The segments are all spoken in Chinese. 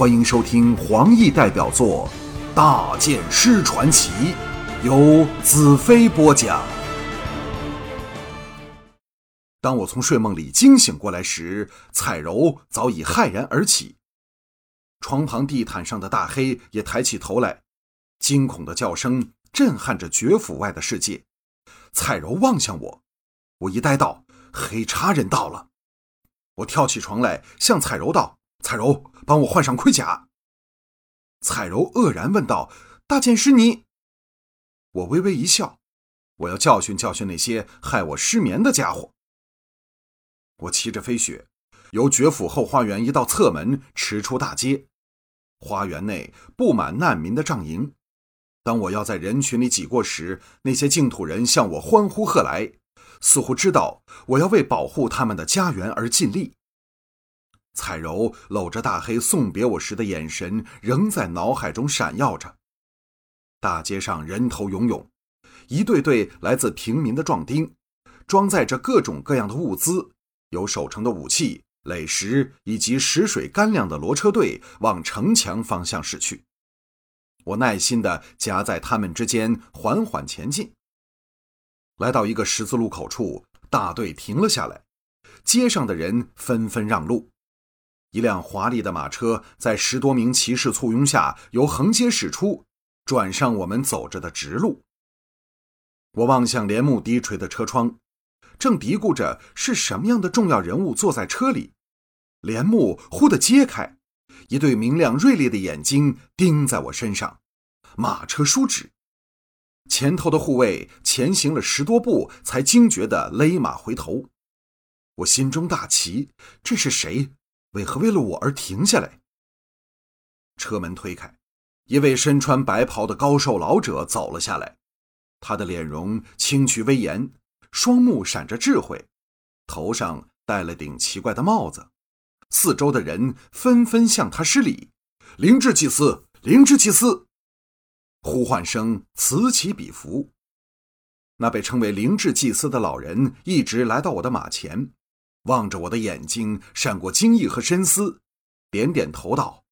欢迎收听黄奕代表作《大剑师传奇》，由子飞播讲。当我从睡梦里惊醒过来时，彩柔早已骇然而起，床旁地毯上的大黑也抬起头来，惊恐的叫声震撼着绝府外的世界。彩柔望向我，我一呆道：“黑叉人到了。”我跳起床来，向彩柔道：“彩柔，帮我换上盔甲。”彩柔愕然问道：“大剑师你？”我微微一笑：“我要教训教训那些害我失眠的家伙。”我骑着飞雪，由绝府后花园一道侧门驰出大街。花园内布满难民的帐营。当我要在人群里挤过时，那些净土人向我欢呼喝来，似乎知道我要为保护他们的家园而尽力。彩柔搂着大黑送别我时的眼神仍在脑海中闪耀着。大街上人头涌涌，一队队来自平民的壮丁，装载着各种各样的物资。有守城的武器、垒石以及食水干粮的骡车队往城墙方向驶去。我耐心地夹在他们之间，缓缓前进。来到一个十字路口处，大队停了下来，街上的人纷纷让路。一辆华丽的马车在十多名骑士簇拥下由横街驶出，转上我们走着的直路。我望向帘幕低垂的车窗。正嘀咕着是什么样的重要人物坐在车里，帘幕忽地揭开，一对明亮锐利的眼睛盯在我身上。马车舒止，前头的护卫前行了十多步，才惊觉地勒马回头。我心中大奇，这是谁？为何为了我而停下来？车门推开，一位身穿白袍的高瘦老者走了下来，他的脸容清癯威严。双目闪着智慧，头上戴了顶奇怪的帽子，四周的人纷纷向他施礼。灵智祭司，灵智祭司，呼唤声此起彼伏。那被称为灵智祭司的老人一直来到我的马前，望着我的眼睛闪过惊异和深思，点点头道：“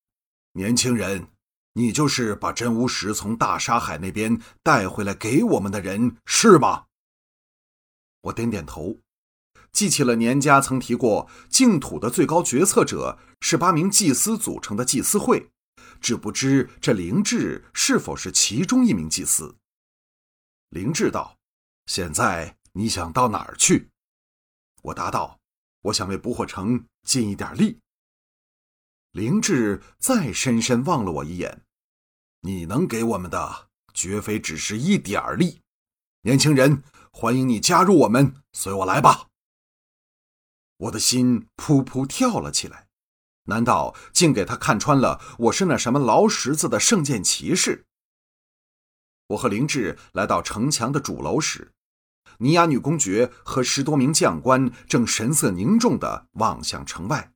年轻人，你就是把真巫石从大沙海那边带回来给我们的人，是吗？”我点点头，记起了年家曾提过，净土的最高决策者是八名祭司组成的祭司会，只不知这灵智是否是其中一名祭司。灵智道：“现在你想到哪儿去？”我答道：“我想为不惑城尽一点力。”灵智再深深望了我一眼：“你能给我们的，绝非只是一点力，年轻人。”欢迎你加入我们，随我来吧。我的心扑扑跳了起来，难道竟给他看穿了我是那什么劳什子的圣剑骑士？我和灵智来到城墙的主楼时，尼亚女公爵和十多名将官正神色凝重地望向城外。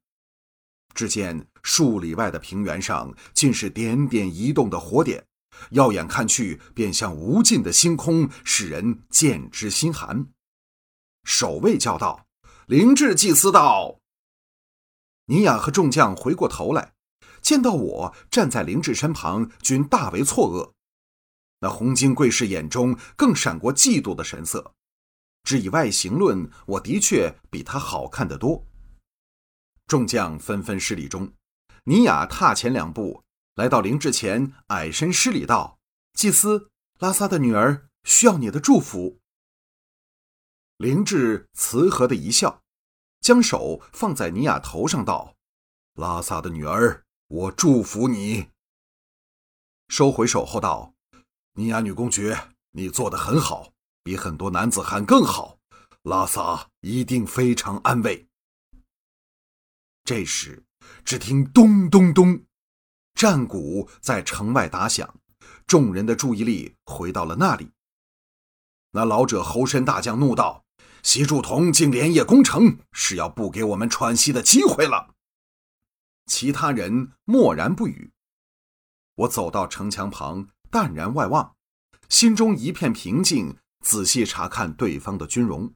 只见数里外的平原上尽是点点移动的火点。耀眼看去，便像无尽的星空，使人见之心寒。守卫叫道：“灵智祭司道。”尼雅和众将回过头来，见到我站在灵智身旁，均大为错愕。那红巾贵士眼中更闪过嫉妒的神色。只以外形论，我的确比他好看得多。众将纷纷施礼中，尼雅踏前两步。来到灵智前，矮身施礼道：“祭司，拉萨的女儿需要你的祝福。”灵智慈和的一笑，将手放在尼亚头上道：“拉萨的女儿，我祝福你。”收回手后道：“尼亚女公爵，你做的很好，比很多男子汉更好。拉萨一定非常安慰。”这时，只听咚咚咚。战鼓在城外打响，众人的注意力回到了那里。那老者猴身大将怒道：“西柱同竟连夜攻城，是要不给我们喘息的机会了。”其他人默然不语。我走到城墙旁，淡然外望，心中一片平静，仔细查看对方的军容。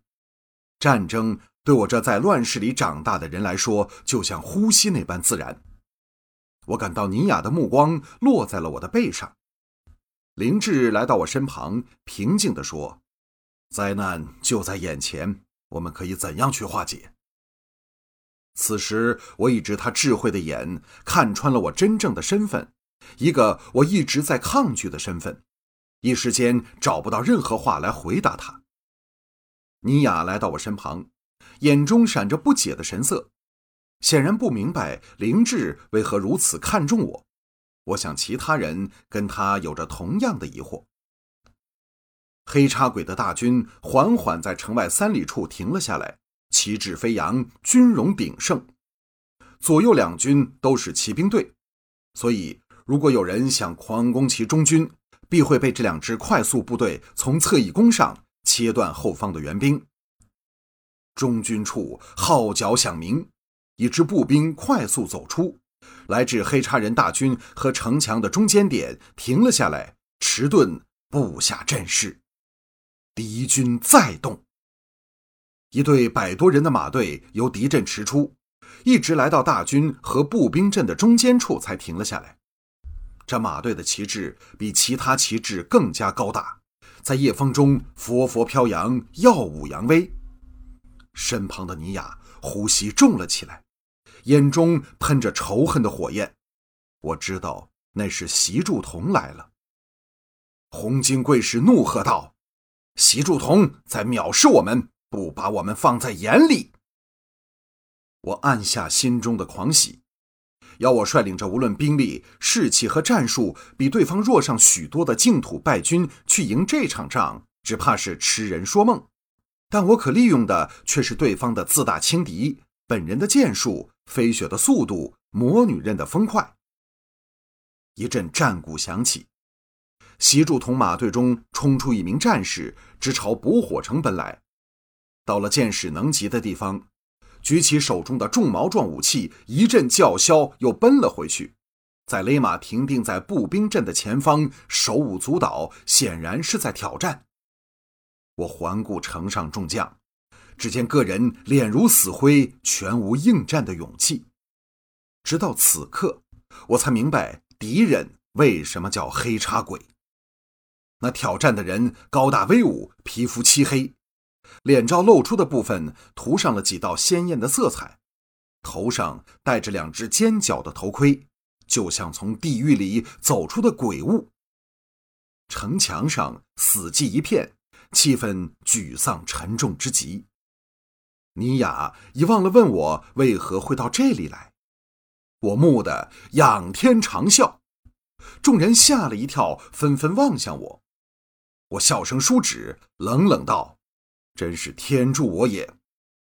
战争对我这在乱世里长大的人来说，就像呼吸那般自然。我感到尼雅的目光落在了我的背上。灵智来到我身旁，平静地说：“灾难就在眼前，我们可以怎样去化解？”此时，我一直他智慧的眼看穿了我真正的身份，一个我一直在抗拒的身份，一时间找不到任何话来回答他。尼雅来到我身旁，眼中闪着不解的神色，显然不明白灵智为何如此看重我。我想其他人跟他有着同样的疑惑。黑叉鬼的大军缓缓在城外三里处停了下来。旗帜飞扬，军容鼎盛，左右两军都是骑兵队，所以如果有人想狂攻其中军，必会被这两支快速部队从侧翼攻上，切断后方的援兵。中军处号角响鸣，一支步兵快速走出，来至黑叉人大军和城墙的中间点，停了下来，迟钝布下阵势。敌军再动。一队百多人的马队由敌阵驰出，一直来到大军和步兵阵的中间处才停了下来。这马队的旗帜比其他旗帜更加高大，在夜风中佛佛飘扬，耀武扬威。身旁的尼雅呼吸重了起来，眼中喷着仇恨的火焰。我知道那是席祝同来了。红金贵士怒喝道：“席祝同在藐视我们！”不把我们放在眼里，我按下心中的狂喜。要我率领着无论兵力、士气和战术比对方弱上许多的净土败军去赢这场仗，只怕是痴人说梦。但我可利用的却是对方的自大轻敌、本人的剑术、飞雪的速度、魔女刃的风快。一阵战鼓响起，习柱同马队中冲出一名战士，直朝捕火城奔来。到了箭矢能及的地方，举起手中的重矛状武器，一阵叫嚣，又奔了回去，在勒马停定在步兵阵的前方，手舞足蹈，显然是在挑战。我环顾城上众将，只见个人脸如死灰，全无应战的勇气。直到此刻，我才明白敌人为什么叫黑叉鬼。那挑战的人高大威武，皮肤漆黑。脸罩露出的部分涂上了几道鲜艳的色彩，头上戴着两只尖角的头盔，就像从地狱里走出的鬼物。城墙上死寂一片，气氛沮丧沉重之极。尼雅已忘了问我为何会到这里来，我蓦地仰天长啸，众人吓了一跳，纷纷望向我。我笑声舒止，冷冷道。真是天助我也！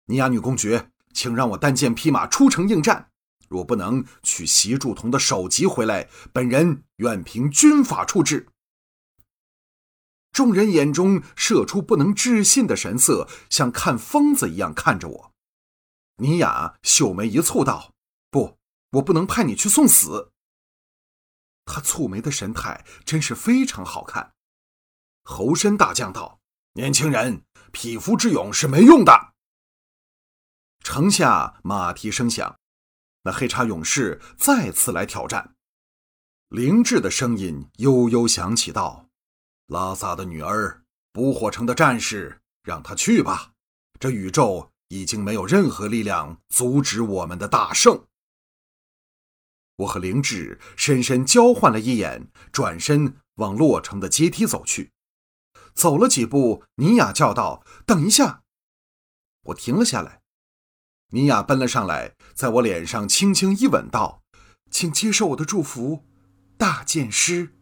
尼亚女公爵，请让我单剑匹马出城应战。若不能取席柱同的首级回来，本人愿凭军法处置。众人眼中射出不能置信的神色，像看疯子一样看着我。尼雅秀眉一蹙，道：“不，我不能派你去送死。”他蹙眉的神态真是非常好看。侯身大将道：“年轻人。”匹夫之勇是没用的。城下马蹄声响，那黑叉勇士再次来挑战。灵智的声音悠悠响起道：“拉萨的女儿，捕火城的战士，让他去吧。这宇宙已经没有任何力量阻止我们的大胜。”我和灵智深深交换了一眼，转身往落城的阶梯走去。走了几步，尼雅叫道：“等一下！”我停了下来。尼雅奔了上来，在我脸上轻轻一吻，道：“请接受我的祝福，大剑师。”